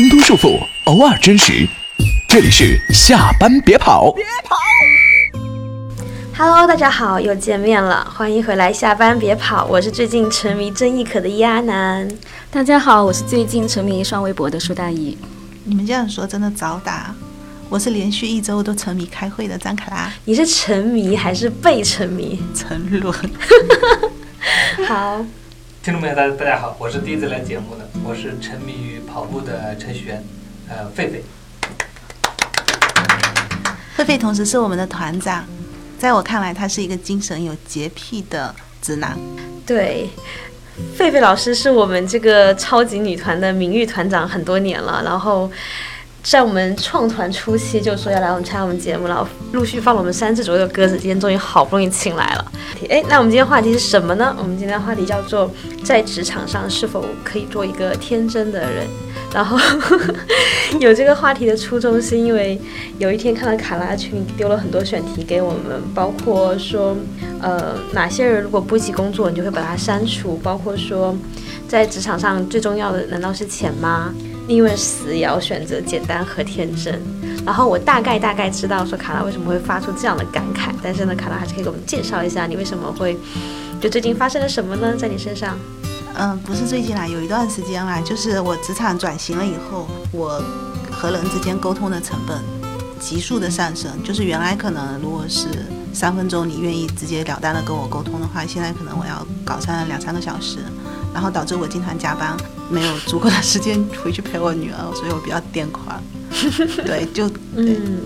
挣脱束缚，偶尔真实。这里是下班别跑。别跑。Hello，大家好，又见面了，欢迎回来。下班别跑，我是最近沉迷郑亦可的伊阿南。大家好，我是最近沉迷刷微博的苏大姨。你们这样说真的早打。我是连续一周都沉迷开会的张卡拉。你是沉迷还是被沉迷？沉沦。好，听众朋友，大大家好，我是第一次来节目的，我是沉迷于跑步的程序员，呃，狒狒。狒狒同时是我们的团长，在我看来，他是一个精神有洁癖的直男。对，狒狒老师是我们这个超级女团的名誉团长很多年了，然后。在我们创团初期就说要来我们参加我们节目，然后陆续放了我们三次左右的鸽子，今天终于好不容易请来了。哎，那我们今天话题是什么呢？我们今天的话题叫做在职场上是否可以做一个天真的人。然后 有这个话题的初衷是因为有一天看到卡拉群丢了很多选题给我们，包括说呃哪些人如果不一起工作你就会把它删除，包括说在职场上最重要的难道是钱吗？宁愿死也要选择简单和天真。然后我大概大概知道说卡拉为什么会发出这样的感慨，但是呢，卡拉还是可以给我们介绍一下你为什么会，就最近发生了什么呢？在你身上？嗯，不是最近啦，有一段时间啦，就是我职场转型了以后，我和人之间沟通的成本急速的上升。就是原来可能如果是三分钟你愿意直截了当的跟我沟通的话，现在可能我要搞上两三个小时。然后导致我经常加班，没有足够的时间回去陪我女儿，所以我比较癫狂。对，就嗯，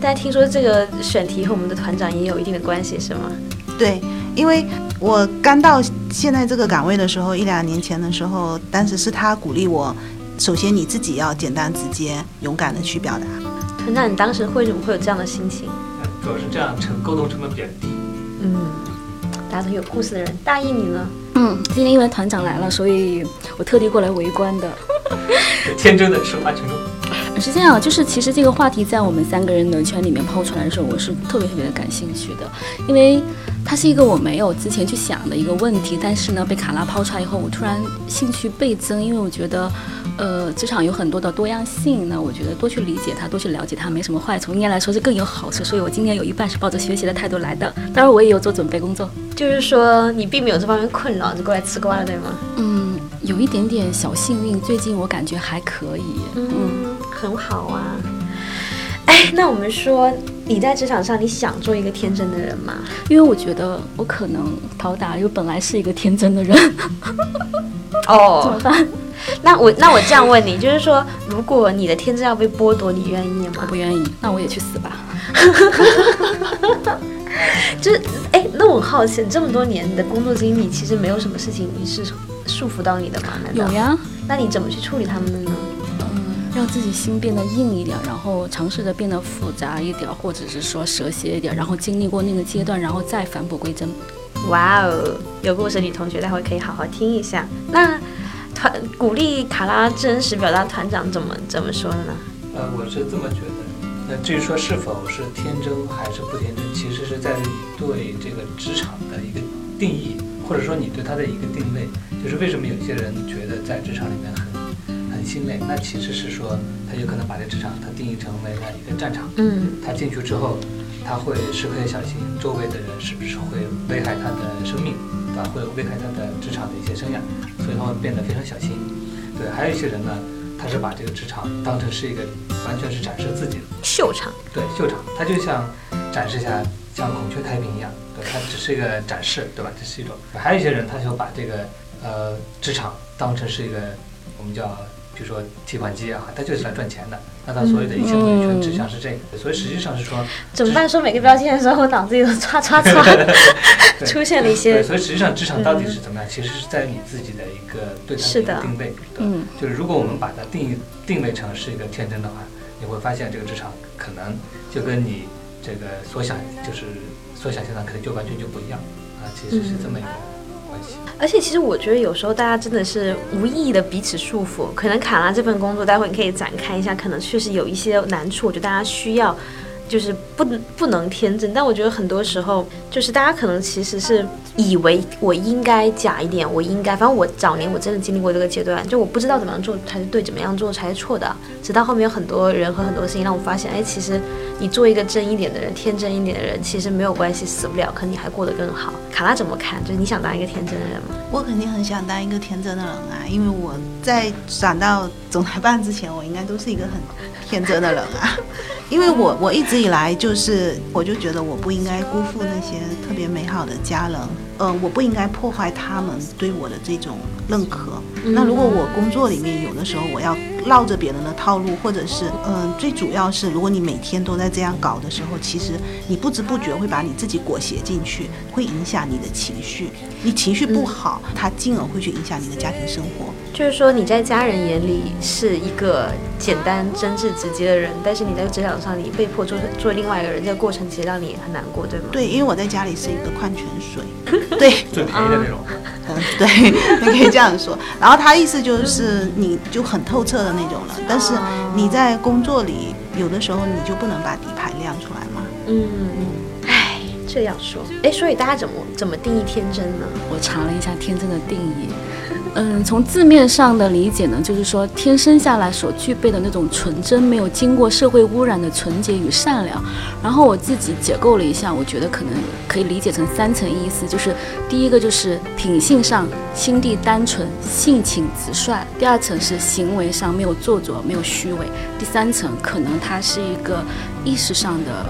但听说这个选题和我们的团长也有一定的关系，是吗？对，因为我刚到现在这个岗位的时候，一两年前的时候，当时是他鼓励我，首先你自己要简单直接、勇敢的去表达。团长，你当时为什么会有这样的心情？主要是这样成沟通成本比较低。嗯，大家都有故事的人，大意你呢？嗯，今天因为团长来了，所以我特地过来围观的。天真的吃花群众。是这样，就是其实这个话题在我们三个人的圈里面抛出来的时候，我是特别特别的感兴趣的，因为它是一个我没有之前去想的一个问题，但是呢，被卡拉抛出来以后，我突然兴趣倍增，因为我觉得，呃，职场有很多的多样性，那我觉得多去理解它，多去了解它，没什么坏处，应该来说是更有好处，所以我今年有一半是抱着学习的态度来的，当然我也有做准备工作。就是说你并没有这方面困扰，就过来吃瓜了，对吗？嗯，有一点点小幸运，最近我感觉还可以。嗯，很好啊。哎，那我们说你在职场上，你想做一个天真的人吗？因为我觉得我可能讨打，因为本来是一个天真的人。哦，怎么办？那我那我这样问你，就是说，如果你的天真要被剥夺，你愿意吗？我不愿意，那我也去死吧。就是哎，那我好奇，这么多年你的工作经历，其实没有什么事情你是束缚到你的吗？难道有呀？那你怎么去处理他们的呢？嗯，让自己心变得硬一点，然后尝试着变得复杂一点，或者是说蛇蝎一点，然后经历过那个阶段，然后再返璞归真。哇哦，有故事女同学，待会可以好好听一下。那团鼓励卡拉真实表达团长怎么怎么说的呢？呃，我是这么觉得。那至于说是否是天真还是不天真，其实是在于你对这个职场的一个定义，或者说你对它的一个定位。就是为什么有些人觉得在职场里面很很心累，那其实是说他有可能把这职场他定义成为了一个战场。嗯，他进去之后，他会时刻小心周围的人是不是会危害他的生命，对吧？会危害他的职场的一些生涯，所以他会变得非常小心。对，还有一些人呢。他是把这个职场当成是一个完全是展示自己的秀场，对秀场，他就像展示一下像孔雀开屏一样，对，它只是一个展示，对吧？这是一种。还有一些人，他就把这个呃职场当成是一个我们叫比如说提款机啊，它就是来赚钱的，那它所有的一切东西全指向是这个，所以实际上是说怎么办？说每个标签的时候，脑子里都唰唰唰出现了一些。对，所以实际上职场到底是怎么样？其实是在于你自己的一个对它的定位，对，嗯，就是如果我们把它定义定位成是一个天真的话，你会发现这个职场可能就跟你这个所想就是所想象的可能就完全就不一样啊，其实是这么一个而且其实我觉得有时候大家真的是无意义的彼此束缚。可能卡拉这份工作，待会你可以展开一下，可能确实有一些难处，我觉得大家需要就是不不能天真，但我觉得很多时候就是大家可能其实是以为我应该假一点，我应该，反正我早年我真的经历过这个阶段，就我不知道怎么样做才是对，怎么样做才是错的。直到后面有很多人和很多事情让我发现，哎，其实你做一个真一点的人，天真一点的人，其实没有关系，死不了，可你还过得更好。卡拉怎么看？就是你想当一个天真的人吗？我肯定很想当一个天真的人啊，因为我在转到总裁办之前，我应该都是一个很天真的人啊。因为我我一直以来就是，我就觉得我不应该辜负那些特别美好的家人，嗯，我不应该破坏他们对我的这种认可。那如果我工作里面有的时候我要绕着别人的套路，或者是嗯，最主要是如果你每天都在这样搞的时候，其实你不知不觉会把你自己裹挟进去，会影响你的情绪。你情绪不好，它进而会去影响你的家庭生活。就是说你在家人眼里是一个简单、真挚、直接的人，但是你在职场上你被迫做做另外一个人，这个过程其实让你很难过，对吗？对，因为我在家里是一个矿泉水，对，最便宜的那种。嗯，对，你可以这样说。然后他意思就是你就很透彻的那种了，但是你在工作里有的时候你就不能把底牌亮出来嘛。嗯，哎，这样说，哎，所以大家怎么怎么定义天真呢？我查了一下天真的定义。嗯，从字面上的理解呢，就是说天生下来所具备的那种纯真，没有经过社会污染的纯洁与善良。然后我自己解构了一下，我觉得可能可以理解成三层意思，就是第一个就是品性上心地单纯、性情直率；第二层是行为上没有做作、没有虚伪；第三层可能它是一个意识上的，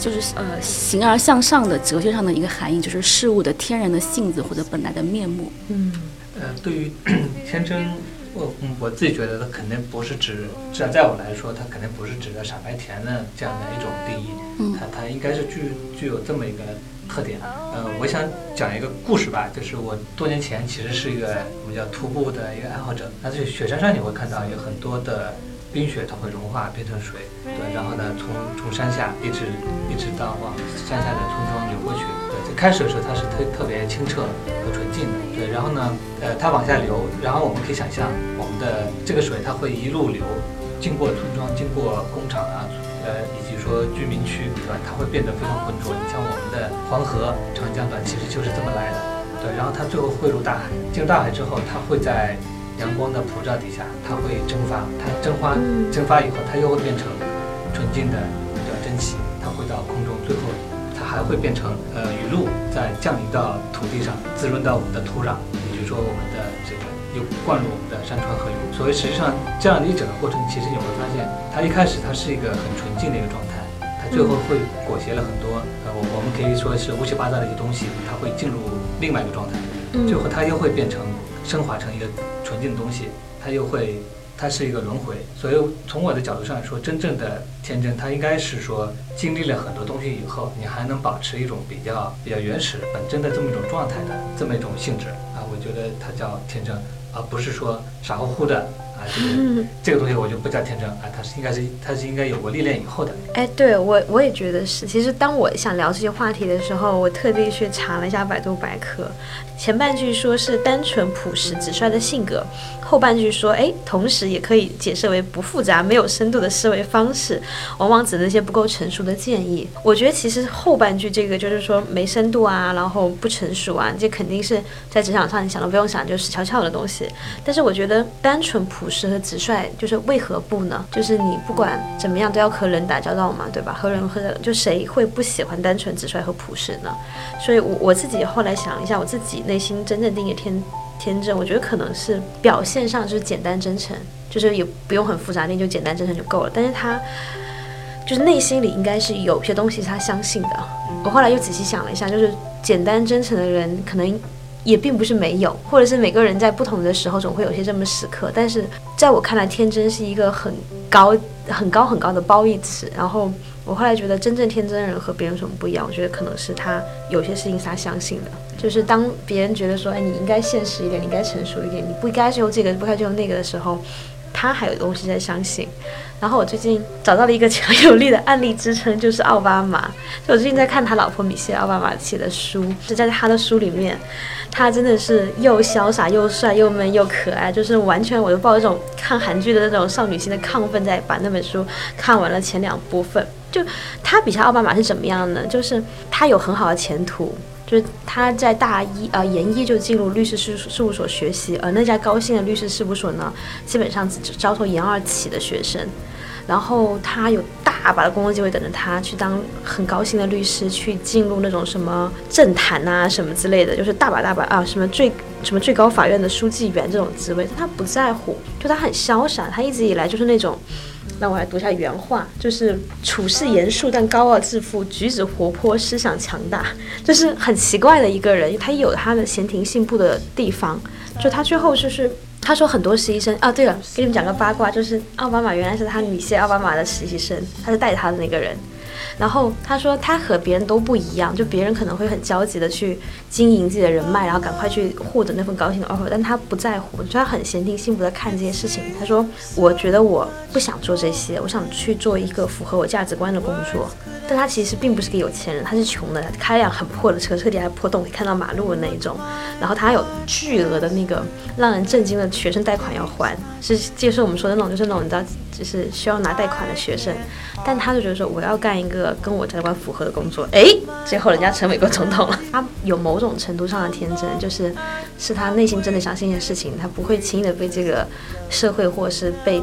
就是呃形而向上的哲学上的一个含义，就是事物的天然的性子或者本来的面目。嗯。呃，对于 天真，我我自己觉得它肯定不是指，至少在我来说，它肯定不是指的傻白甜的这样的一种定义。嗯，它它应该是具具有这么一个特点。呃，我想讲一个故事吧，就是我多年前其实是一个我们叫徒步的一个爱好者。那在雪山上你会看到有很多的冰雪，它会融化变成水，对，然后呢从从山下一直一直到往山下的村庄流过去。对，最开始的时候它是特特别清澈和纯净的，对，然后呢，呃，它往下流，然后我们可以想象，我们的这个水它会一路流，经过村庄，经过工厂啊，呃，以及说居民区，对吧？它会变得非常浑浊。你像我们的黄河、长江段，其实就是这么来的，对。然后它最后汇入大海，进入大海之后，它会在阳光的普照底下，它会蒸发，它蒸发蒸发以后，它又会变成纯净的叫蒸汽。还会变成呃雨露，再降临到土地上，滋润到我们的土壤，也就是说我们的这个又灌入我们的山川河流。所以实际上这样的一整个过程，其实你会发现，它一开始它是一个很纯净的一个状态，它最后会裹挟了很多呃我我们可以说是乌七八糟的一些东西，它会进入另外一个状态，最后它又会变成升华成一个纯净的东西，它又会。它是一个轮回，所以从我的角度上来说，真正的天真，它应该是说经历了很多东西以后，你还能保持一种比较比较原始、本真的这么一种状态的这么一种性质啊，我觉得它叫天真，而不是说傻乎乎的。这个这个东西我就不叫天真啊，他是应该是他是应该有过历练以后的。哎，对我我也觉得是。其实当我想聊这些话题的时候，我特地去查了一下百度百科，前半句说是单纯朴实直率的性格，后半句说哎，同时也可以解释为不复杂、没有深度的思维方式，往往指那些不够成熟的建议。我觉得其实后半句这个就是说没深度啊，然后不成熟啊，这肯定是在职场上你想都不用想就死翘翘的东西。但是我觉得单纯朴。朴实和直率，就是为何不呢？就是你不管怎么样都要和人打交道嘛，对吧？和人和，就谁会不喜欢单纯直率和朴实呢？所以，我我自己后来想了一下，我自己内心真正定义天天真，我觉得可能是表现上就是简单真诚，就是也不用很复杂，那就简单真诚就够了。但是他就是内心里应该是有些东西是他相信的。我后来又仔细想了一下，就是简单真诚的人可能。也并不是没有，或者是每个人在不同的时候总会有些这么时刻。但是在我看来，天真是一个很高、很高、很高的褒义词。然后我后来觉得，真正天真的人和别人有什么不一样？我觉得可能是他有些事情是他相信的。就是当别人觉得说，哎，你应该现实一点，你应该成熟一点，你不应该是用这个，不该就用那个的时候，他还有东西在相信。然后我最近找到了一个强有力的案例支撑，就是奥巴马。就我最近在看他老婆米歇尔奥巴马写的书，是在他的书里面。他真的是又潇洒又帅又闷又可爱，就是完全我就抱着这种看韩剧的那种少女心的亢奋，在把那本书看完了前两部分。就他比下奥巴马是怎么样呢？就是他有很好的前途，就是他在大一呃研一就进入律师事事务所学习，而那家高薪的律师事务所呢，基本上只招收研二起的学生。然后他有大把的工作机会等着他去当很高薪的律师，去进入那种什么政坛啊什么之类的，就是大把大把啊什么最什么最高法院的书记员这种职位，但他不在乎，就他很潇洒，他一直以来就是那种。那我来读一下原话，就是处事严肃但高傲自负，举止活泼，思想强大，就是很奇怪的一个人。他有他的闲庭信步的地方，就他最后就是他说很多实习生啊，对了，给你们讲个八卦，就是奥巴马原来是他女婿奥巴马的实习生，他是带他的那个人。然后他说他和别人都不一样，就别人可能会很焦急的去经营自己的人脉，然后赶快去获得那份高薪的 offer，但他不在乎，就他很闲庭信步的看这些事情。他说我觉得我不想做这些，我想去做一个符合我价值观的工作。但他其实并不是个有钱人，他是穷的，开辆很破的车，车底还破洞，可以看到马路的那一种。然后他有巨额的那个让人震惊的学生贷款要还，是接受我们说的那种，就是那种你知道，就是需要拿贷款的学生。但他就觉得说，我要干一个跟我价值观符合的工作。哎，最后人家成美国总统了。他有某种程度上的天真，就是是他内心真的相信一件事情，他不会轻易的被这个社会或是被。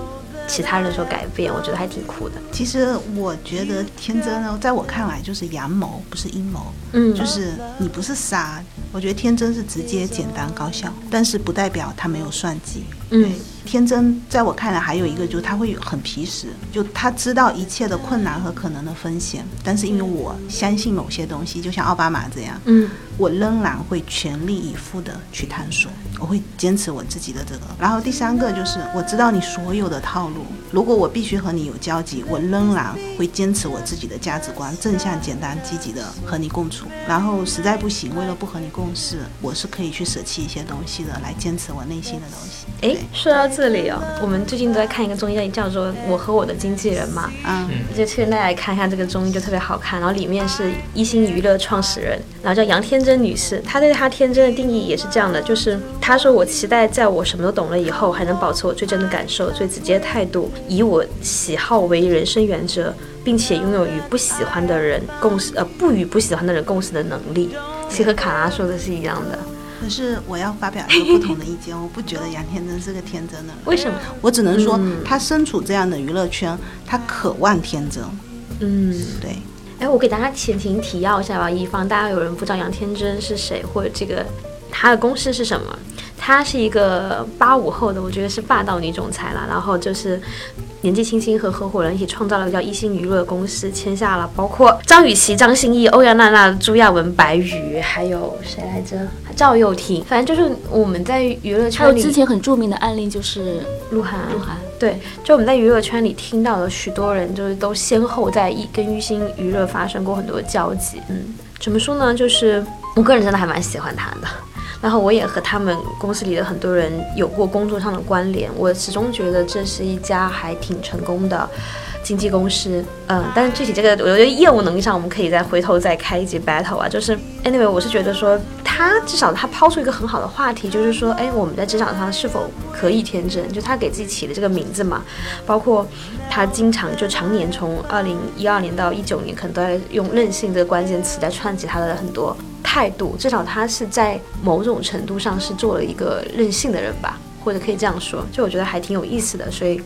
其他人所改变，我觉得还挺酷的。其实我觉得天真呢，在我看来就是阳谋，不是阴谋。嗯，就是你不是傻。我觉得天真是直接、简单、高效，但是不代表他没有算计。嗯，天真在我看来还有一个就是他会很皮实，就他知道一切的困难和可能的风险，但是因为我相信某些东西，就像奥巴马这样，嗯，我仍然会全力以赴的去探索。我会坚持我自己的这个，然后第三个就是我知道你所有的套路，如果我必须和你有交集，我仍然会坚持我自己的价值观，正向、简单、积极的和你共处。然后实在不行，为了不和你共事，我是可以去舍弃一些东西的，来坚持我内心的东西。哎，说到这里哦，我们最近都在看一个综艺，叫做《我和我的经纪人》嘛，嗯，就推荐大家看一下这个综艺，就特别好看。然后里面是一星娱乐创始人，然后叫杨天真女士，她对她天真的定义也是这样的，就是她。说：“我期待在我什么都懂了以后，还能保持我最真的感受、最直接的态度，以我喜好为人生原则，并且拥有与不喜欢的人共识，呃，不与不喜欢的人共识的能力。”其实和卡拉说的是一样的。可是我要发表一个不同的意见，我不觉得杨天真是个天真的人。为什么？我只能说，他身处这样的娱乐圈，他渴望天真。嗯，对。哎，我给大家前情提要一下吧，以防大家有人不知道杨天真是谁，或者这个他的公司是什么。她是一个八五后的，我觉得是霸道女总裁了。然后就是年纪轻轻和合伙人一起创造了个叫一心娱乐公司，签下了包括张雨绮、张歆艺、欧阳娜娜、朱亚文、白宇，还有谁来着？赵又廷。反正就是我们在娱乐圈里，之前很著名的案例就是鹿晗。鹿晗对，就我们在娱乐圈里听到了许多人，就是都先后在一跟一星娱乐发生过很多交集。嗯，怎么说呢？就是我个人真的还蛮喜欢他的。然后我也和他们公司里的很多人有过工作上的关联，我始终觉得这是一家还挺成功的经纪公司。嗯，但是具体这个，我觉得业务能力上，我们可以再回头再开一集 battle 啊。就是 anyway，我是觉得说他至少他抛出一个很好的话题，就是说，哎，我们在职场上是否可以天真？就他给自己起的这个名字嘛，包括他经常就常年从二零一二年到一九年，可能都在用任性的关键词在串起他的很多。态度，至少他是在某种程度上是做了一个任性的人吧，或者可以这样说，就我觉得还挺有意思的。所以，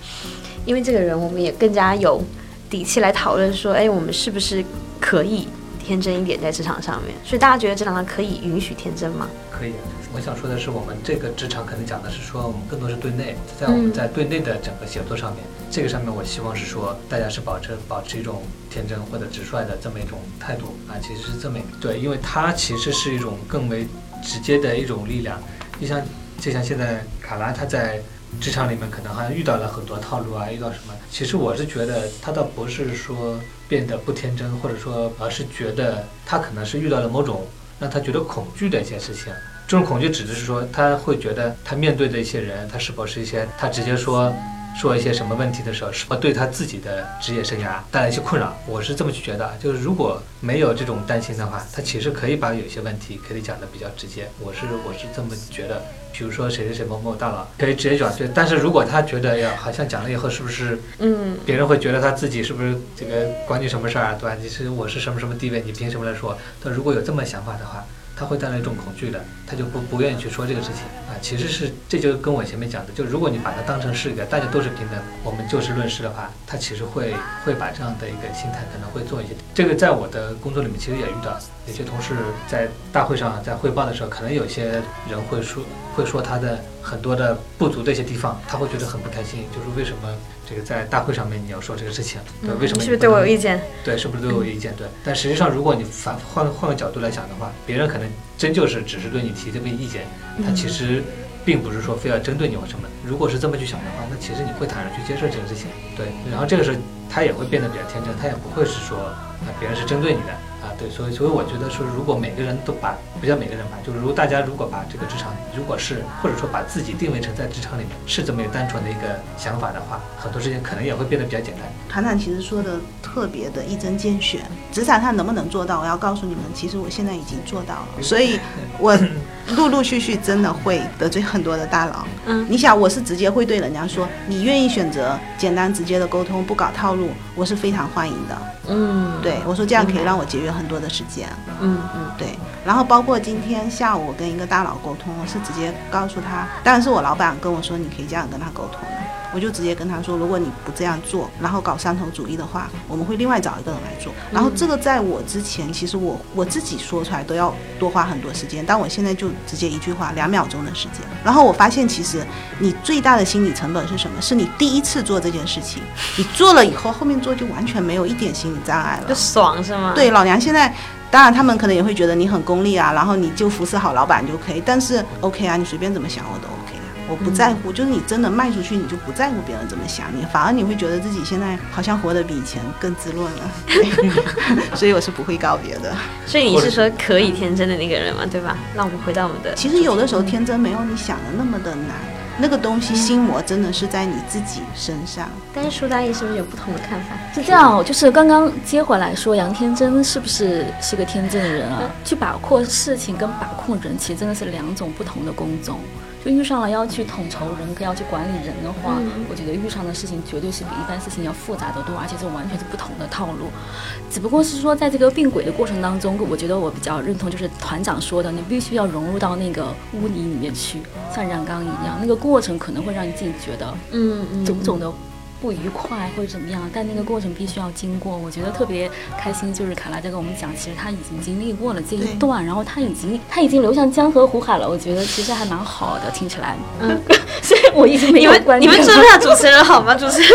因为这个人，我们也更加有底气来讨论说，哎，我们是不是可以天真一点在职场上面？所以大家觉得职场上可以允许天真吗？可以。我想说的是，我们这个职场可能讲的是说，我们更多是对内，在我们在对内的整个协作上面，这个上面我希望是说，大家是保持保持一种天真或者直率的这么一种态度啊，其实是这么对，因为它其实是一种更为直接的一种力量。就像就像现在卡拉他在职场里面可能还遇到了很多套路啊，遇到什么？其实我是觉得他倒不是说变得不天真，或者说而是觉得他可能是遇到了某种让他觉得恐惧的一些事情。这种恐惧指的是说，他会觉得他面对的一些人，他是否是一些他直接说说一些什么问题的时候，是否对他自己的职业生涯带来一些困扰。我是这么去觉得，就是如果没有这种担心的话，他其实可以把有些问题可以讲的比较直接。我是我是这么觉得。比如说谁谁谁某某大佬可以直接转对，但是如果他觉得呀，好像讲了以后是不是，嗯，别人会觉得他自己是不是这个管你什么事儿啊？对吧？你是我是什么什么地位，你凭什么来说？他如果有这么想法的话。他会带来一种恐惧的，他就不不愿意去说这个事情啊。其实是这就跟我前面讲的，就如果你把它当成是一个大家都是平等，我们就事论事的话，他其实会会把这样的一个心态可能会做一些。这个在我的工作里面其实也遇到，有些同事在大会上在汇报的时候，可能有些人会说会说他的很多的不足的一些地方，他会觉得很不开心，就是为什么？这个在大会上面你要说这个事情，对，为什么？是不是对我有意见？对，是不是对我有意见？对，但实际上，如果你反换换个角度来想的话，别人可能真就是只是对你提这个意见，他其实并不是说非要针对你或什么。如果是这么去想的话，那其实你会坦然去接受这个事情，对。然后这个时候他也会变得比较天真，他也不会是说啊别人是针对你的。啊，对，所以所以我觉得说，如果每个人都把不叫每个人吧，就是如果大家如果把这个职场，如果是或者说把自己定位成在职场里面是这么一个单纯的一个想法的话，很多事情可能也会变得比较简单。团长其实说的特别的一针见血，职场上能不能做到？我要告诉你们，其实我现在已经做到了，所以我 陆陆续续真的会得罪很多的大佬。嗯，你想，我是直接会对人家说，你愿意选择简单直接的沟通，不搞套路，我是非常欢迎的。嗯，对我说这样可以让我节约很多的时间。嗯嗯，对。然后包括今天下午我跟一个大佬沟通，我是直接告诉他，当然是我老板跟我说，你可以这样跟他沟通的。我就直接跟他说，如果你不这样做，然后搞三头主义的话，我们会另外找一个人来做。然后这个在我之前，其实我我自己说出来都要多花很多时间，但我现在就直接一句话，两秒钟的时间。然后我发现，其实你最大的心理成本是什么？是你第一次做这件事情，你做了以后，后面做就完全没有一点心理障碍了，就爽是吗？对，老娘现在。当然，他们可能也会觉得你很功利啊，然后你就服侍好老板就可以。但是 OK 啊，你随便怎么想我都我不在乎。就是你真的卖出去，你就不在乎别人怎么想你，反而你会觉得自己现在好像活得比以前更滋润了。所以我是不会告别的。所以你是说可以天真的那个人嘛，对吧？那我们回到我们的，其实有的时候天真没有你想的那么的难。那个东西心魔真的是在你自己身上，但是苏大爷是不是有不同的看法？是这样，就是刚刚接回来说杨天真是不是是个天真的人啊？去把控事情跟把控人，其实真的是两种不同的工种。就遇上了要去统筹人，要去管理人的话，我觉得遇上的事情绝对是比一般事情要复杂的多，而且是完全是不同的套路。只不过是说，在这个并轨的过程当中，我觉得我比较认同，就是团长说的，你必须要融入到那个污泥里面去，像染缸一样，那个过程可能会让你自己觉得，嗯嗯，种种的。不愉快或者怎么样，但那个过程必须要经过。我觉得特别开心，就是卡拉在跟我们讲，其实他已经经历过了这一段，然后他已经他已经流向江河湖海了。我觉得其实还蛮好的，听起来。嗯，所以我一直没有关。你们尊重下主持人好吗？主持人，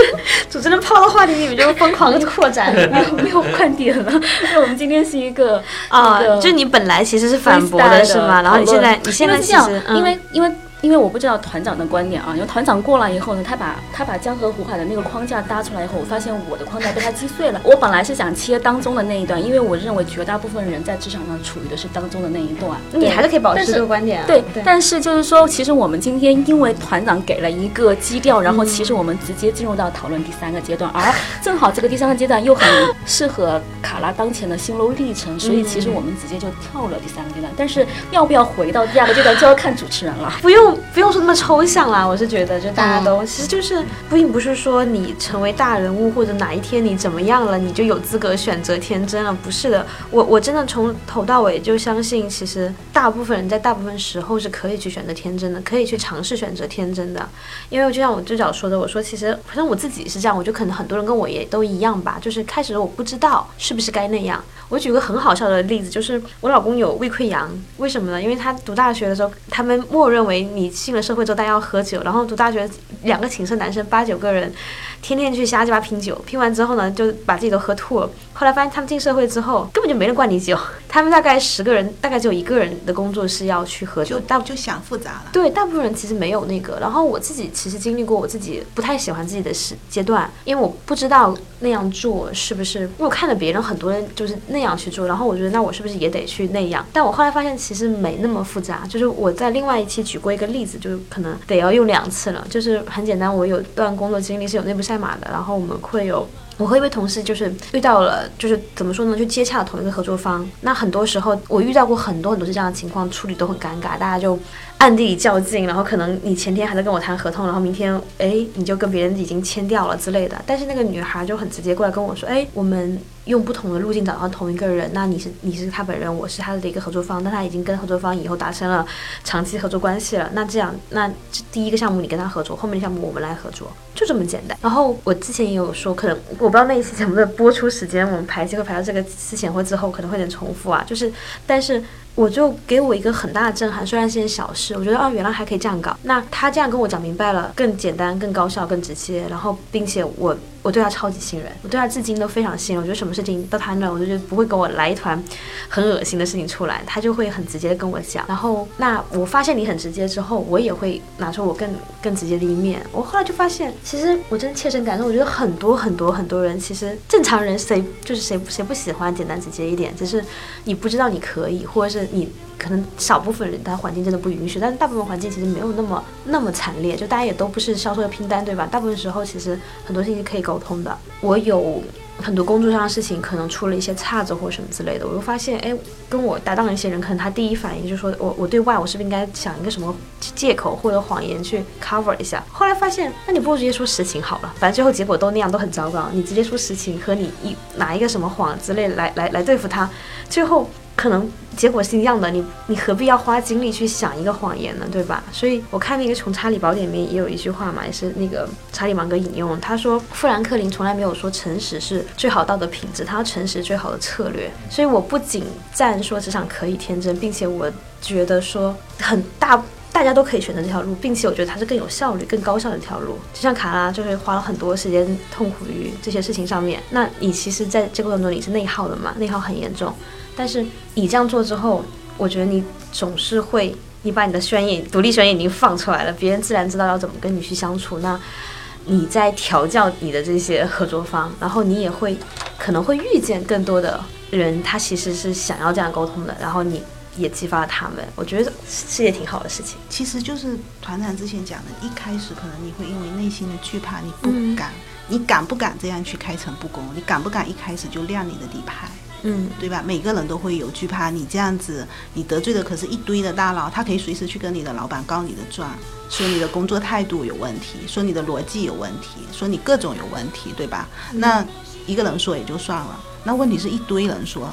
主持人抛到话题里面就疯狂的 扩展，没有没有观点了。因为我们今天是一个啊，就你本来其实是反驳的是吗？然后你现在你现在其实因为因为。因为我不知道团长的观点啊，因为团长过来以后呢，他把他把江河湖海的那个框架搭出来以后，我发现我的框架被他击碎了。我本来是想切当中的那一段，因为我认为绝大部分人在职场上处于的是当中的那一段。你还是可以保持这个观点啊。对，但是就是说，其实我们今天因为团长给了一个基调，然后其实我们直接进入到讨论第三个阶段，而正好这个第三个阶段又很适合卡拉当前的心路历程，所以其实我们直接就跳了第三个阶段。但是要不要回到第二个阶段，就要看主持人了。不用，不用说那么抽象啦，我是觉得，就大家都其实就是并不是说你成为大人物或者哪一天你怎么样了，你就有资格选择天真了，不是的。我我真的从头到尾就相信，其实大部分人在大部分时候是可以去选择天真的，可以去尝试选择天真的。因为就像我最早说的，我说其实反正我自己是这样，我觉得可能很多人跟我也都一样吧，就是开始我不知道是不是该那样。我举个很好笑的例子，就是我老公有胃溃疡，为什么呢？因为他读大学的时候，他们默认为你你进了社会之后。大家要喝酒，然后读大学，两个寝室男生八九个人，天天去瞎鸡巴拼酒，拼完之后呢，就把自己都喝吐了。后来发现他们进社会之后，根本就没人灌你酒，他们大概十个人，大概只有一个人的工作是要去喝酒，大就就想复杂了。对，大部分人其实没有那个。然后我自己其实经历过我自己不太喜欢自己的时阶段，因为我不知道那样做是不是，因为我看着别人很多人就是那样去做，然后我觉得那我是不是也得去那样？但我后来发现其实没那么复杂。就是我在另外一期举过一个例子，就是可能得要用两次了。就是很简单，我有段工作经历是有内部赛马的，然后我们会有。我和一位同事就是遇到了，就是怎么说呢，就接洽了同一个合作方。那很多时候我遇到过很多很多是这样的情况，处理都很尴尬，大家就暗地里较劲，然后可能你前天还在跟我谈合同，然后明天哎你就跟别人已经签掉了之类的。但是那个女孩就很直接过来跟我说，哎，我们用不同的路径找到同一个人，那你是你是他本人，我是他的一个合作方，但他已经跟合作方以后达成了长期合作关系了。那这样，那这第一个项目你跟他合作，后面的项目我们来合作，就这么简单。然后我之前也有说，可能我不知道那一期节目的播出时间，我们排期会排到这个之前或之后，可能会有点重复啊。就是，但是我就给我一个很大的震撼，虽然是件小事，我觉得哦，原来还可以这样搞。那他这样跟我讲明白了，更简单、更高效、更直接，然后并且我。我对他超级信任，我对他至今都非常信任。我觉得什么事情到他那，我就觉得不会给我来一团很恶心的事情出来，他就会很直接的跟我讲。然后，那我发现你很直接之后，我也会拿出我更更直接的一面。我后来就发现，其实我真的切身感受，我觉得很多很多很多人，其实正常人谁就是谁谁不喜欢简单直接一点，只是你不知道你可以，或者是你。可能少部分人他环境真的不允许，但是大部分环境其实没有那么那么惨烈，就大家也都不是销售要拼单，对吧？大部分时候其实很多事情可以沟通的。我有很多工作上的事情可能出了一些岔子或什么之类的，我就发现，哎，跟我搭档的一些人，可能他第一反应就是说我我对外我是不是应该想一个什么借口或者谎言去 cover 一下？后来发现，那你不如直接说实情好了，反正最后结果都那样，都很糟糕。你直接说实情和你一拿一个什么谎之类来来来对付他，最后。可能结果是一样的，你你何必要花精力去想一个谎言呢？对吧？所以我看那个从《查理宝典》里面也有一句话嘛，也是那个查理芒格引用，他说富兰克林从来没有说诚实是最好道德品质，他说诚实最好的策略。所以我不仅赞说职场可以天真，并且我觉得说很大大家都可以选择这条路，并且我觉得它是更有效率、更高效的一条路。就像卡拉就是花了很多时间痛苦于这些事情上面，那你其实在这个过程中你是内耗的嘛？内耗很严重。但是你这样做之后，我觉得你总是会，你把你的宣言、独立宣言已经放出来了，别人自然知道要怎么跟你去相处。那你在调教你的这些合作方，然后你也会可能会遇见更多的人，他其实是想要这样沟通的，然后你也激发了他们。我觉得是件挺好的事情。其实就是团长之前讲的，一开始可能你会因为内心的惧怕，你不敢，你敢不敢这样去开诚布公？你敢不敢一开始就亮你的底牌？嗯，对吧？每个人都会有惧怕，你这样子，你得罪的可是一堆的大佬，他可以随时去跟你的老板告你的状，说你的工作态度有问题，说你的逻辑有问题，说你各种有问题，对吧？那一个人说也就算了，那问题是一堆人说。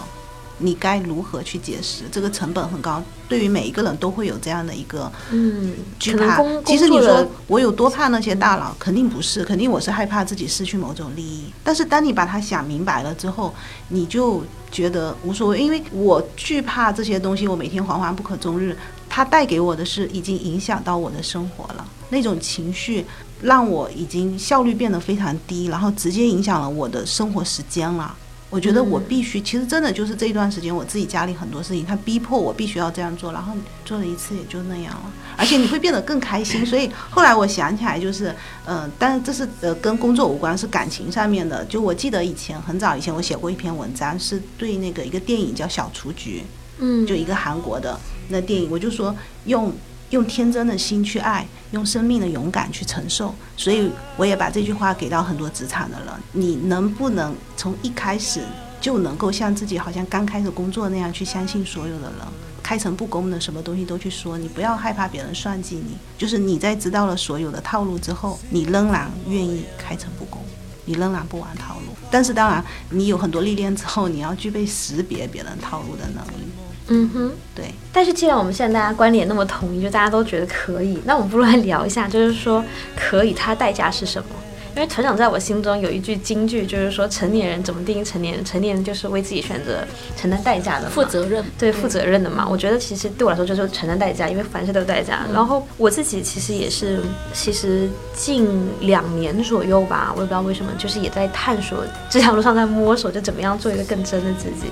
你该如何去解释？这个成本很高，对于每一个人都会有这样的一个嗯惧怕。其实你说我有多怕那些大佬，肯定不是，肯定我是害怕自己失去某种利益。但是当你把它想明白了之后，你就觉得无所谓，因为我惧怕这些东西，我每天惶惶不可终日，它带给我的是已经影响到我的生活了，那种情绪让我已经效率变得非常低，然后直接影响了我的生活时间了。我觉得我必须，其实真的就是这一段时间，我自己家里很多事情，他逼迫我必须要这样做，然后做了一次也就那样了。而且你会变得更开心，所以后来我想起来，就是，嗯，但是这是呃跟工作无关，是感情上面的。就我记得以前很早以前我写过一篇文章，是对那个一个电影叫《小雏菊》，嗯，就一个韩国的那电影，我就说用。用天真的心去爱，用生命的勇敢去承受。所以我也把这句话给到很多职场的人：你能不能从一开始就能够像自己好像刚开始工作那样去相信所有的人，开诚布公的什么东西都去说？你不要害怕别人算计你，就是你在知道了所有的套路之后，你仍然愿意开诚布公，你仍然不玩套路。但是当然，你有很多历练之后，你要具备识别别人套路的能力。嗯哼，对。但是既然我们现在大家观点那么统一，就大家都觉得可以，那我们不如来聊一下，就是说可以，它代价是什么？因为成长在我心中有一句金句，就是说成年人怎么定义成年人？成年人就是为自己选择承担代价的，负责任，对，负责任的嘛。我觉得其实对我来说就是承担代价，因为凡事都有代价。然后我自己其实也是，其实近两年左右吧，我也不知道为什么，就是也在探索这条路上在摸索，就怎么样做一个更真的自己。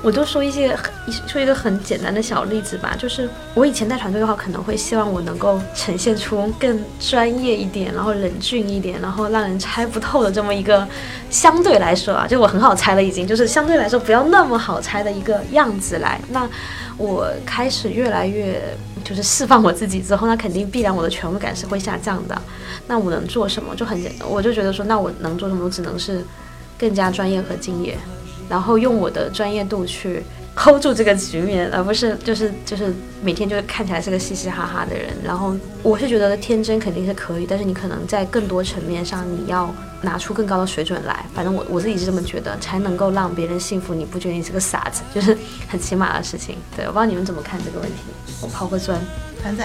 我就说一些说一个很简单的小例子吧，就是我以前带团队的话，可能会希望我能够呈现出更专业一点，然后冷峻一点，然后让人猜不透的这么一个相对来说啊，就我很好猜了已经，就是相对来说不要那么好猜的一个样子来。那我开始越来越就是释放我自己之后，那肯定必然我的权威感是会下降的。那我能做什么？就很简，我就觉得说，那我能做什么？我只能是更加专业和敬业。然后用我的专业度去 hold 住这个局面，而不是就是就是每天就是看起来是个嘻嘻哈哈的人。然后我是觉得天真肯定是可以，但是你可能在更多层面上你要拿出更高的水准来。反正我我自己是这么觉得，才能够让别人信服你，不觉得你是个傻子，就是很起码的事情。对，我不知道你们怎么看这个问题。我抛个砖，团子，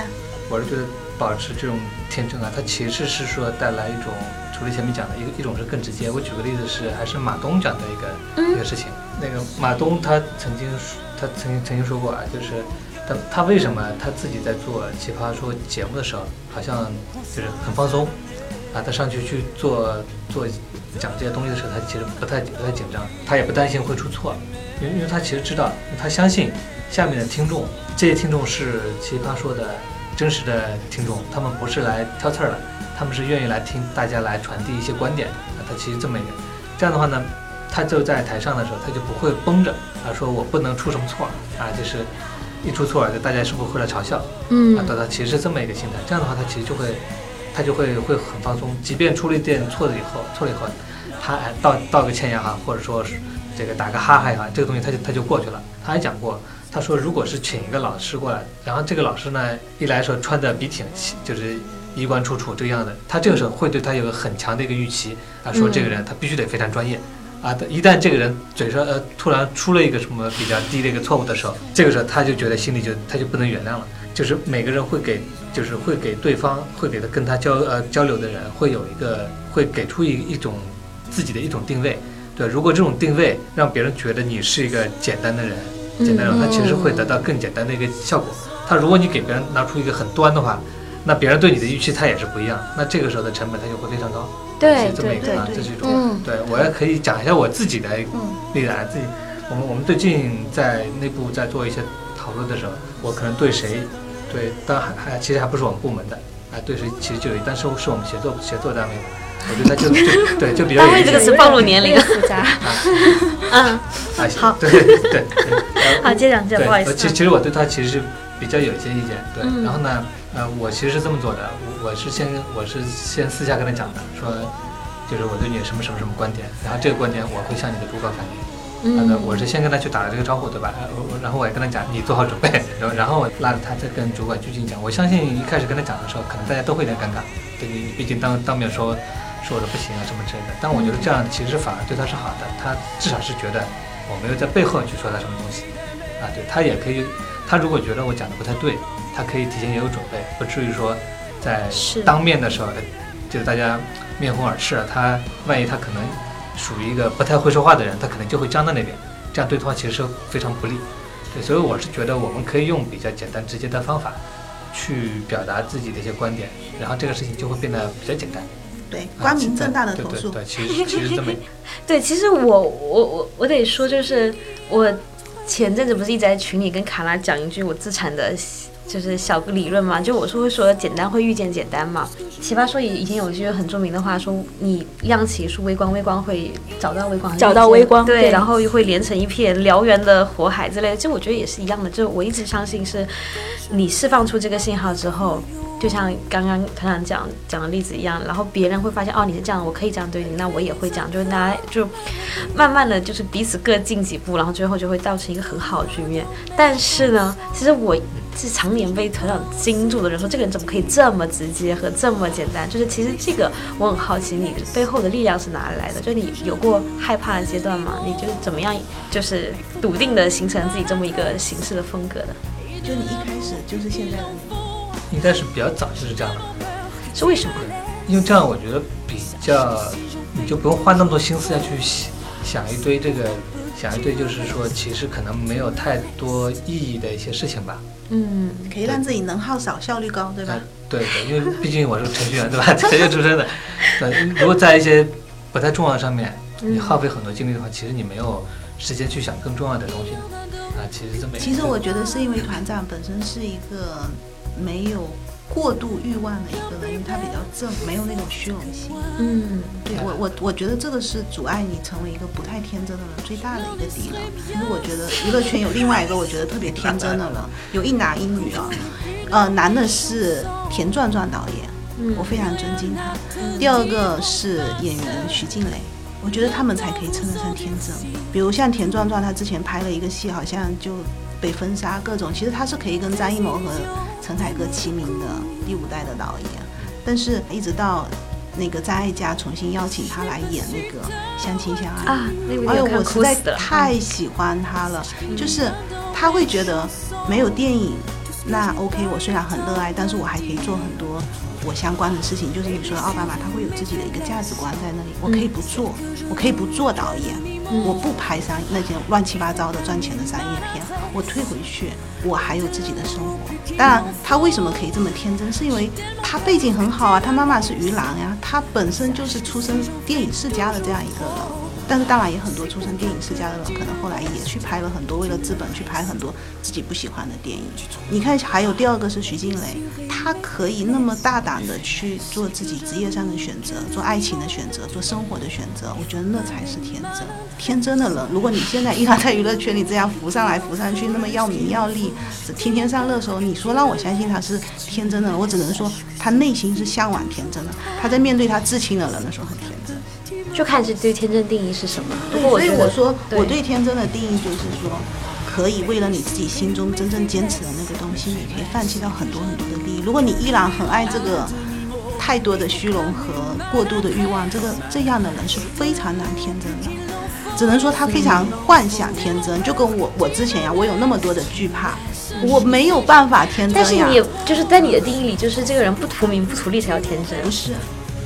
我是觉得保持这种天真啊，它其实是说带来一种。除了前面讲的一个一种是更直接，我举个例子是还是马东讲的一个一个事情。那个马东他曾经说他曾经曾经说过啊，就是他他为什么他自己在做奇葩说节目的时候，好像就是很放松啊，他上去去做做讲这些东西的时候，他其实不太不太紧张，他也不担心会出错，因为因为他其实知道，他相信下面的听众，这些听众是奇葩说的真实的听众，他们不是来挑刺儿的。他们是愿意来听大家来传递一些观点啊，他其实这么一个，这样的话呢，他就在台上的时候，他就不会绷着啊，说我不能出什么错啊，就是一出错，就大家是不是会来嘲笑？嗯，啊，他他其实是这么一个心态，这样的话他其实就会，他就会会很放松，即便出了一点错了以后，错了以后，他还道道个歉也好，或者说是这个打个哈哈也好，这个东西他就他就过去了。他还讲过，他说如果是请一个老师过来，然后这个老师呢一来说穿的笔挺就是。衣冠楚楚这样的，他这个时候会对他有个很强的一个预期啊，说这个人他必须得非常专业啊。一旦这个人嘴上呃突然出了一个什么比较低的一个错误的时候，这个时候他就觉得心里就他就不能原谅了。就是每个人会给，就是会给对方会给他跟他交呃交流的人会有一个会给出一一种自己的一种定位。对，如果这种定位让别人觉得你是一个简单的人，简单人，他其实会得到更简单的一个效果。他如果你给别人拿出一个很端的话。那别人对你的预期他也是不一样，那这个时候的成本他就会非常高。对，这么一个啊，这是一种。对我也可以讲一下我自己的例子啊，自己，我们我们最近在内部在做一些讨论的时候，我可能对谁，对，但还还其实还不是我们部门的，啊，对谁其实就有，但是是我们协作协作单位，我觉得他就就对就比较。单位这个是暴露年龄复杂。嗯，好，对对对。好，接着讲，不好意思。其其实我对他其实是比较有一些意见，对，然后呢。呃，我其实是这么做的，我我是先我是先私下跟他讲的，说就是我对你什么什么什么观点，然后这个观点我会向你的主管反映。嗯，我是先跟他去打了这个招呼，对吧？然后我也跟他讲，你做好准备，然后然后我拉着他再跟主管具体讲。我相信一开始跟他讲的时候，可能大家都会有点尴尬，对你毕竟当当面说说我的不行啊什么之类的。但我觉得这样其实反而对他是好的，他至少是觉得我没有在背后去说他什么东西啊，对他也可以，他如果觉得我讲的不太对。他可以提前也有准备，不至于说在当面的时候，就是大家面红耳赤。他万一他可能属于一个不太会说话的人，他可能就会僵在那边，这样对的话其实是非常不利。对，所以我是觉得我们可以用比较简单直接的方法去表达自己的一些观点，然后这个事情就会变得比较简单。对，光明正大的投诉。对，其实其实这么。对，其实我我我我得说，就是我前阵子不是一直在群里跟卡拉讲一句我自产的。就是小个理论嘛，就我是会说简单会遇见简单嘛。奇葩说以以前有一句很著名的话，说你亮起一束微光，微光会找到微光，找到微光，对，然后又会连成一片燎原的火海之类的。就我觉得也是一样的，就我一直相信是，你释放出这个信号之后，就像刚刚团长讲讲的例子一样，然后别人会发现哦你是这样，我可以这样对你，那我也会这样，就是大家就慢慢的就是彼此各进几步，然后最后就会造成一个很好的局面。但是呢，其实我。是常年被团长惊住的人说，这个人怎么可以这么直接和这么简单？就是其实这个我很好奇，你背后的力量是哪里来的？就你有过害怕的阶段吗？你就是怎么样，就是笃定的形成自己这么一个形式的风格的？就你一开始就是现在的你，应该是比较早就是这样的。是为什么？因为这样我觉得比较，你就不用花那么多心思要去想一堆这个。想一堆就是说，其实可能没有太多意义的一些事情吧。嗯，可以让自己能耗少，效率高，对吧？对对，因为毕竟我是程序员，对吧？程序员出身的。对，如果在一些不太重要的上面，你耗费很多精力的话，其实你没有时间去想更重要的东西？啊，其实这么其实我觉得是因为团长本身是一个没有过度欲望的一个人，因为他比较正，没有那种虚荣心。嗯，对我我我觉得这个是阻碍你成为一个不太天真的人最大的一个敌人。其实我觉得娱乐圈有另外一个我觉得特别天真的人，有一男一女啊，呃，男的是田壮壮导演，我非常尊敬他。第二个是演员徐静蕾。我觉得他们才可以称得上天真。比如像田壮壮，他之前拍了一个戏，好像就被封杀各种。其实他是可以跟张艺谋和陈凯歌齐名的第五代的导演，但是一直到那个张艾嘉重新邀请他来演那个《相亲相爱》啊，那部哎呦，我实在。太喜欢他了，就是他会觉得没有电影，那 OK，我虽然很热爱，但是我还可以做很多我相关的事情。就是你说的奥巴马，他会有自己的一个价值观在那里，我可以不做，我可以不做导演，我不拍商那些乱七八糟的赚钱的商业片，我退回去，我还有自己的生活。当然，他为什么可以这么天真，是因为他背景很好啊，他妈妈是于郎呀，他本身就是出身电影世家的这样一个人。但是当然也很多出身电影世家的人，可能后来也去拍了很多为了资本去拍很多自己不喜欢的电影。你看，还有第二个是徐静蕾，她可以那么大胆的去做自己职业上的选择，做爱情的选择，做生活的选择，我觉得那才是天真。天真的人，如果你现在依然在娱乐圈里这样浮上来浮上去，那么要名要利，天天上热搜，你说让我相信他是天真的，我只能说他内心是向往天真的。他在面对他至亲的人的时候很天真。就看是对天真定义是什么。对，所以我说对我对天真的定义就是说，可以为了你自己心中真正坚持的那个东西，你可以放弃掉很多很多的利益。如果你依然很爱这个太多的虚荣和过度的欲望，这个这样的人是非常难天真的。只能说他非常幻想天真，就跟我我之前呀，我有那么多的惧怕，我没有办法天真呀。但是你就是在你的定义里，就是这个人不图名不图利才叫天真。不是，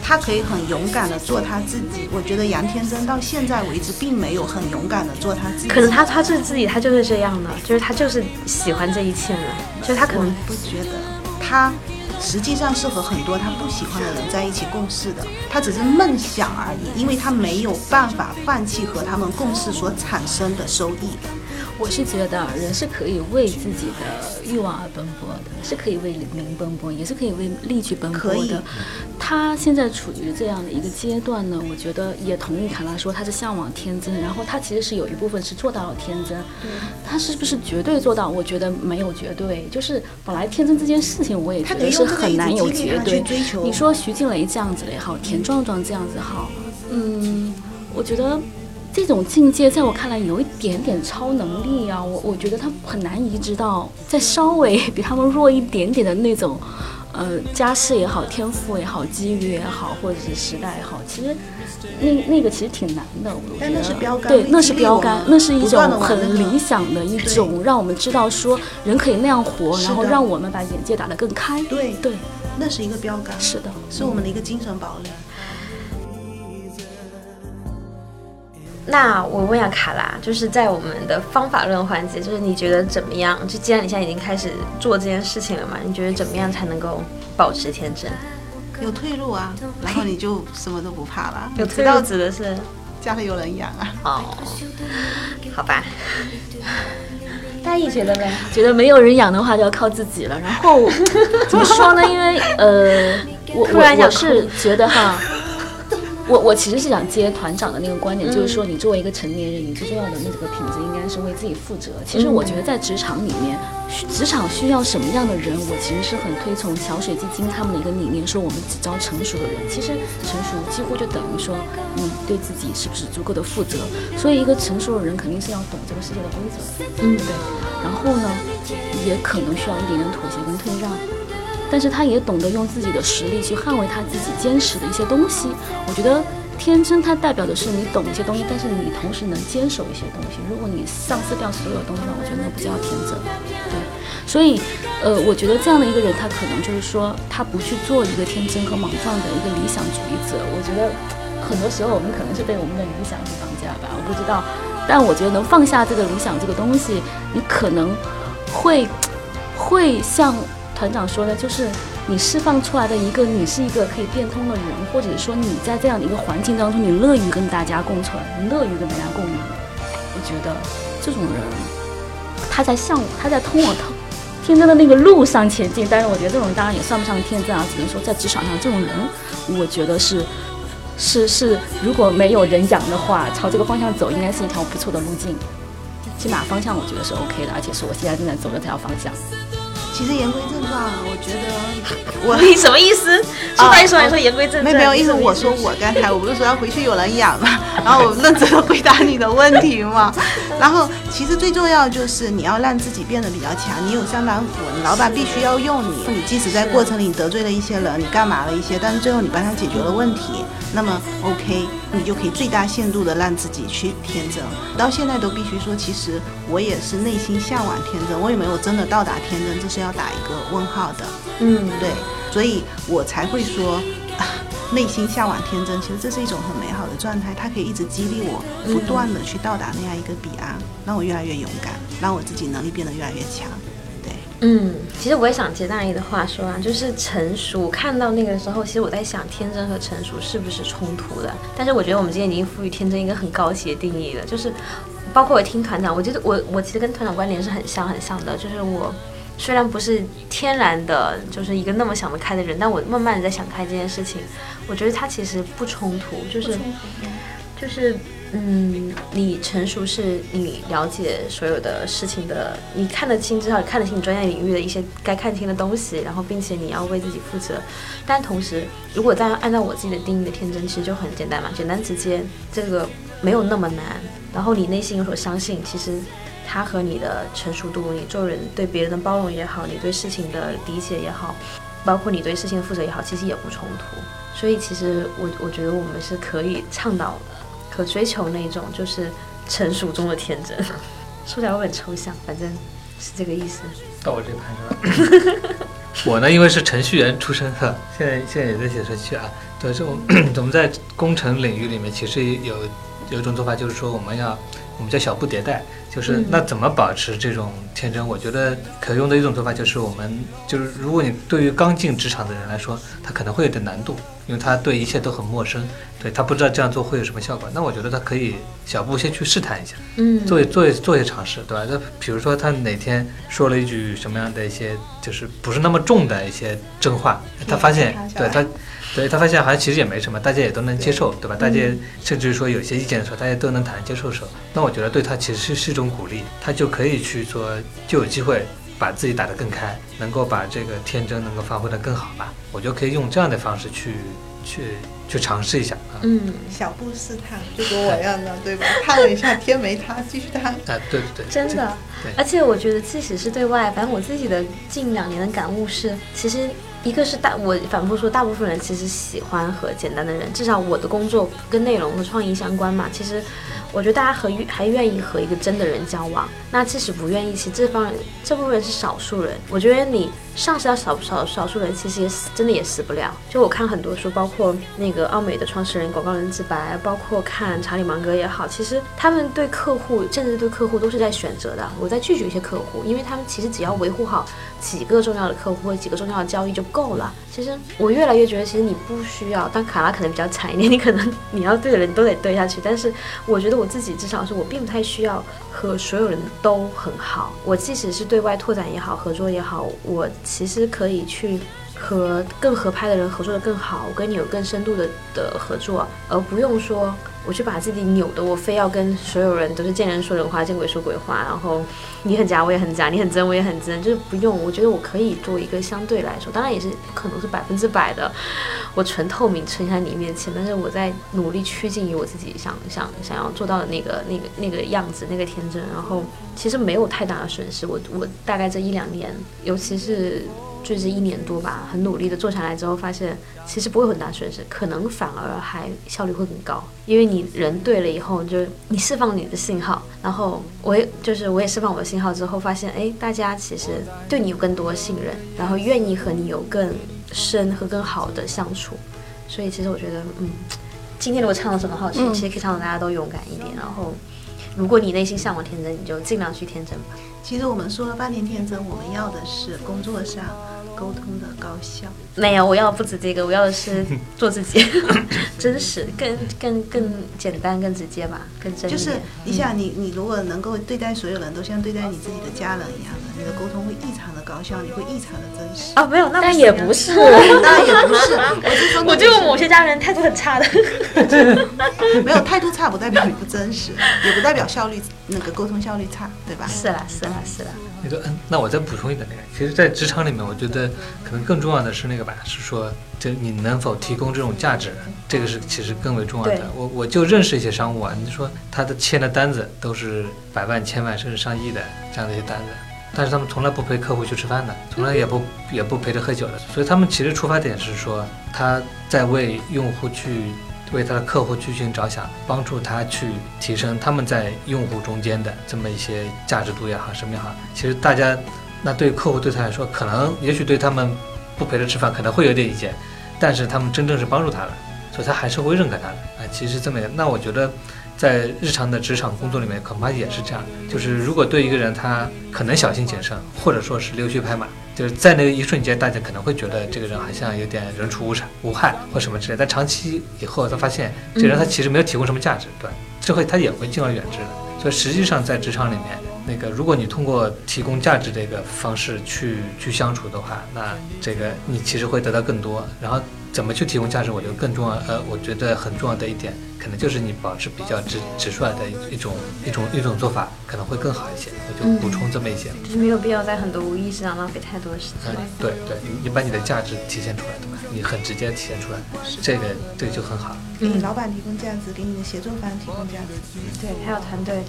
他可以很勇敢的做他自己。我觉得杨天真到现在为止并没有很勇敢的做他自己。可能他他是自己，他就是这样的，就是他就是喜欢这一切的，就是他可能不觉得他实际上是和很多他不喜欢的人在一起共事的，他只是梦想而已，因为他没有办法放弃和他们共事所产生的收益。我是觉得人是可以为自己的欲望而奔波的，是可以为名奔波，也是可以为利去奔波的。他现在处于这样的一个阶段呢，我觉得也同意卡拉说他是向往天真，然后他其实是有一部分是做到了天真。他是不是绝对做到？我觉得没有绝对，就是本来天真这件事情，我也觉得是很难有绝对。追求。你说徐静蕾这样子也好，田壮壮这样子好，嗯，我觉得这种境界在我看来有一点点超能力啊，我我觉得他很难移植到再稍微比他们弱一点点的那种，呃，家世也好，天赋也好，机遇也好，或者是时代也好，其实那那个其实挺难的，我觉得。但那是标杆对，那是标杆，那是一种很理想的一种，让我们知道说人可以那样活，然后让我们把眼界打得更开。对对，那是一个标杆，是的。是我们的一个精神堡垒。那我问一下卡拉，就是在我们的方法论环节，就是你觉得怎么样？就既然你现在已经开始做这件事情了嘛，你觉得怎么样才能够保持天真？有退路啊，然后你就什么都不怕了。有退路指的是家里有人养啊。哦，好吧。大意觉得呢？觉得没有人养的话，就要靠自己了。然后 怎么说呢？因为呃，我突然想我我是觉得哈，我我其实是想接团长的那个观点，就是说你作为一个成年人，你最重要的那个品质应该是为自己负责。其实我觉得在职场里面，需职场需要什么样的人，我其实是很推崇桥水基金他们的一个理念，说我们只招成熟的人。其实成熟几乎就等于说你对自己是不是足够的负责。所以一个成熟的人肯定是要懂这个世界的规则的。嗯，对。然后呢，也可能需要一点点妥协跟退让，但是他也懂得用自己的实力去捍卫他自己坚持的一些东西。我觉得天真它代表的是你懂一些东西，但是你同时能坚守一些东西。如果你丧失掉所有东西的话，我觉得那不叫天真。对，所以呃，我觉得这样的一个人，他可能就是说，他不去做一个天真和莽撞的一个理想主义者。我觉得很多时候我们可能是被我们的理想去绑架吧，我不知道。但我觉得能放下这个理想这个东西，你可能会 会像团长说的，就是你释放出来的一个，你是一个可以变通的人，或者说你在这样的一个环境当中，你乐于跟大家共存，乐于跟大家共赢。我觉得这种人，他在向他在通往他天真的那个路上前进。但是我觉得这种当然也算不上天真啊，只能说在职场上这种人，我觉得是是是，如果没有人养的话，朝这个方向走应该是一条不错的路径。起码方向我觉得是 OK 的，而且是我现在正在走的这条方向。其实言归正传，我觉得 我你什么意思？说白说来说言归正传，没没有意思。我说我刚才我不是说要回去有人养嘛，然后我认真的回答你的问题嘛。然后其实最重要就是你要让自己变得比较强，你有上班服，你老板必须要用你。你即使在过程里得罪了一些人，你干嘛了一些，但是最后你帮他解决了问题，那么 OK，你就可以最大限度的让自己去天真。到现在都必须说，其实我也是内心向往天真，我也没有真的到达天真，这是要打一个问号的。嗯，对，所以我才会说，啊内心向往天真，其实这是一种很美好的状态，它可以一直激励我，不断的去到达那样一个彼岸，让我越来越勇敢，让我自己能力变得越来越强。嗯，其实我也想接大姨的话说啊，就是成熟。看到那个时候，其实我在想，天真和成熟是不是冲突的？但是我觉得我们今天已经赋予天真一个很高级的定义了，就是包括我听团长，我觉得我我其实跟团长观点是很像很像的，就是我虽然不是天然的，就是一个那么想得开的人，但我慢慢的在想开这件事情，我觉得它其实不冲突，就是就是嗯，你成熟是你了解所有的事情的，你看得清，至少看得清你专业领域的一些该看清的东西，然后并且你要为自己负责。但同时，如果再按照我自己的定义的天真，其实就很简单嘛，简单直接，这个没有那么难。然后你内心有所相信，其实它和你的成熟度，你做人对别人的包容也好，你对事情的理解也好，包括你对事情的负责也好，其实也不冲突。所以其实我我觉得我们是可以倡导的和追求那种就是成熟中的天真。说起来会很抽象，反正是这个意思。到我这盘是吧？我呢，因为是程序员出身的，现在现在也在写程序啊。对，这种 我们在工程领域里面，其实有有一种做法，就是说我们要我们叫小步迭代，就是那怎么保持这种天真？我觉得可用的一种做法就是我们就是如果你对于刚进职场的人来说，他可能会有点难度，因为他对一切都很陌生，对他不知道这样做会有什么效果。那我觉得他可以小步先去试探一下，嗯做做做一些尝试，对吧？那比如说他哪天说了一句什么样的一些，就是不是那么重的一些真话，他发现对他。对他发现好像其实也没什么，大家也都能接受，对吧？大家甚至说有些意见的时候，大家都能坦然接受的时候，那我觉得对他其实是是一种鼓励，他就可以去做，就有机会把自己打得更开，能够把这个天真能够发挥得更好吧。我觉得可以用这样的方式去去去尝试一下啊。嗯，小步试探，就跟我一样的，对吧？探了一下天没塌，继续探。啊，对对对，真的对。而且我觉得，即使是对外，反正我自己的近两年的感悟是，其实一个是大，我反复说，大部分人其实喜欢和简单的人，至少我的工作跟内容和创意相关嘛。其实我觉得大家和还愿意和一个真的人交往。那即使不愿意，其实这方人这部分人是少数人。我觉得你上升到少少少数人，其实也死真的也死不了。就我看很多书，包括那个奥美的创始人广告人自白，包括看查理芒格也好，其实他们对客户，甚至对客户都是在选择的。我在拒绝一些客户，因为他们其实只要维护好几个重要的客户或几个重要的交易就够了。其实我越来越觉得，其实你不需要。当卡拉可能比较惨一点，你可能你要对的人都得对下去。但是我觉得我自己至少是我并不太需要和所有人都很好。我即使是对外拓展也好，合作也好，我其实可以去。和更合拍的人合作的更好，我跟你有更深度的的合作，而不用说我去把自己扭的，我非要跟所有人都是见人说人话，见鬼说鬼话，然后你很假我也很假，你很真我也很真，就是不用。我觉得我可以做一个相对来说，当然也是可能是百分之百的，我纯透明呈现在你面前，但是我在努力趋近于我自己想想想要做到的那个那个那个样子，那个天真，然后其实没有太大的损失。我我大概这一两年，尤其是。就这一年多吧，很努力的做下来之后，发现其实不会很大损失，可能反而还效率会更高，因为你人对了以后，就你释放你的信号，然后我也就是我也释放我的信号之后，发现哎，大家其实对你有更多信任，然后愿意和你有更深和更好的相处，所以其实我觉得，嗯，今天如果唱的什么好听，其实可以唱的大家都勇敢一点，然后如果你内心向往天真，你就尽量去天真吧。其实我们说了半天天真，我们要的是工作上沟通的高效。没有，我要的不止这个，我要的是 做自己，真实，更更更简单、更直接吧，更真。就是你想，你你如果能够对待所有人都像对待你自己的家人一样的，你的沟通会异常的高效，你会异常的真实。啊，没有，那也不是，那也不是，我是说，我觉得某些家人态度很差的。没有态度差，不代表你不真实，也不代表效率那个沟通效率差，对吧？是啦，是啦，是啦。那个，嗯，那我再补充一点那个，其实，在职场里面，我觉得可能更重要的是那个吧，是说，这你能否提供这种价值，这个是其实更为重要的。我我就认识一些商务啊，你说他的签的单子都是百万、千万甚至上亿的这样的一些单子，但是他们从来不陪客户去吃饭的，从来也不也不陪着喝酒的，所以他们其实出发点是说他在为用户去。为他的客户去寻着想，帮助他去提升他们在用户中间的这么一些价值度也好，什么也好。其实大家，那对客户对他来说，可能也许对他们不陪着吃饭可能会有点意见，但是他们真正是帮助他了，所以他还是会认可他的。啊，其实这么，那我觉得。在日常的职场工作里面，恐怕也是这样。就是如果对一个人他可能小心谨慎，或者说是溜须拍马，就是在那一瞬间，大家可能会觉得这个人好像有点人畜无害、无害或什么之类。但长期以后，他发现这人他其实没有提供什么价值，对吧？这会他也会敬而远之的。所以实际上在职场里面，那个如果你通过提供价值这个方式去去相处的话，那这个你其实会得到更多。然后怎么去提供价值，我觉得更重要。呃，我觉得很重要的一点，可能就是你保持比较直直率的一一种一种一种做法，可能会更好一些。我就补充这么一些。就是没有必要在很多无意识上浪费太多的时间嗯。，对对，你你把你的价值体现出来，对吧？你很直接体现出来，这个这个就很好。给你老板提供价值，给你的协作方提供价值。对，还有团队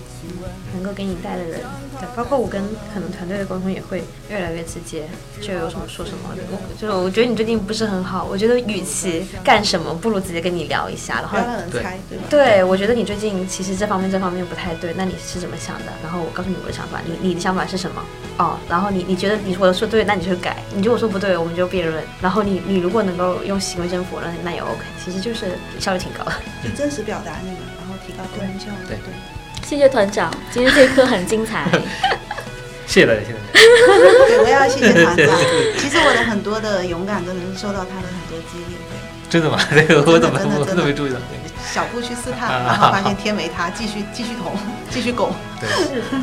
能够给你带的人，对，包括我跟可能团队的沟通也会越来越直接，就有什么说什么。我就是我觉得你最近不是很好，我觉得与其干什么，不如直接跟你聊一下，然后不要让人猜，对吧？对，我觉得你最近其实这方面这方面不太对，那你是怎么想的？然后我告诉你我的想法，你你的想法是什么？哦，然后你你觉得你我说对，那你就改；你如果说不对，我们就辩论。然后你你如果能够用行为征服，那那也 OK。其实就是效率挺高的。就真实表达你们，然后提高沟通效率。对对。谢谢团长，今天这一课很精彩。谢谢大家，谢谢大家。对，我也要谢谢团长。其实我的很多的勇敢都能受到他的很多激励。对，真的吗？这 个我怎么我真的真的都没注意到？小步去试探，然后发现天没塌，继续继续捅，继续拱。对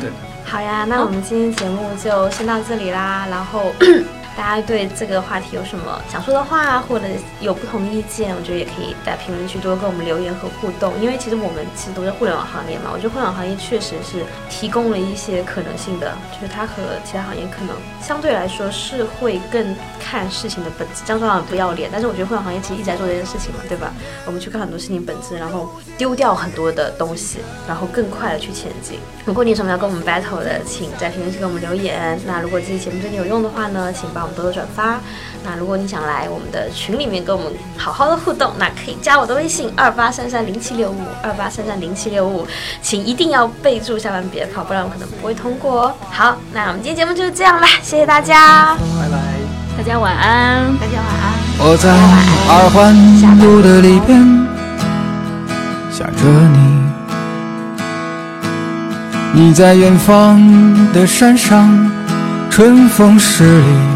对。好呀，那我们今天节目就先到这里啦。然后大家对这个话题有什么想说的话，或者有不同的意见，我觉得也可以在评论区多跟我们留言和互动。因为其实我们其实都是互联网行业嘛，我觉得互联网行业确实是提供了一些可能性的，就是它和其他行业可能相对来说是会更看事情的本质。这样说好像不要脸，但是我觉得互联网行业其实一直在做这件事情嘛，对吧？我们去看很多事情本质，然后丢掉很多的东西，然后更快的去前进。如果你有什么要跟我们 battle 的，请在评论区给我们留言。那如果这期节目对你有用的话呢，请帮我们多多转发。那如果你想来我们的群里面跟我们好好的互动，那可以加我的微信二八三三零七六五二八三三零七六五，请一定要备注下班别跑，不然我可能不会通过哦。好，那我们今天节目就是这样啦，谢谢大家。拜拜。大家晚安。大家晚安。我在二环路的里边想着你，你在远方的山上，春风十里。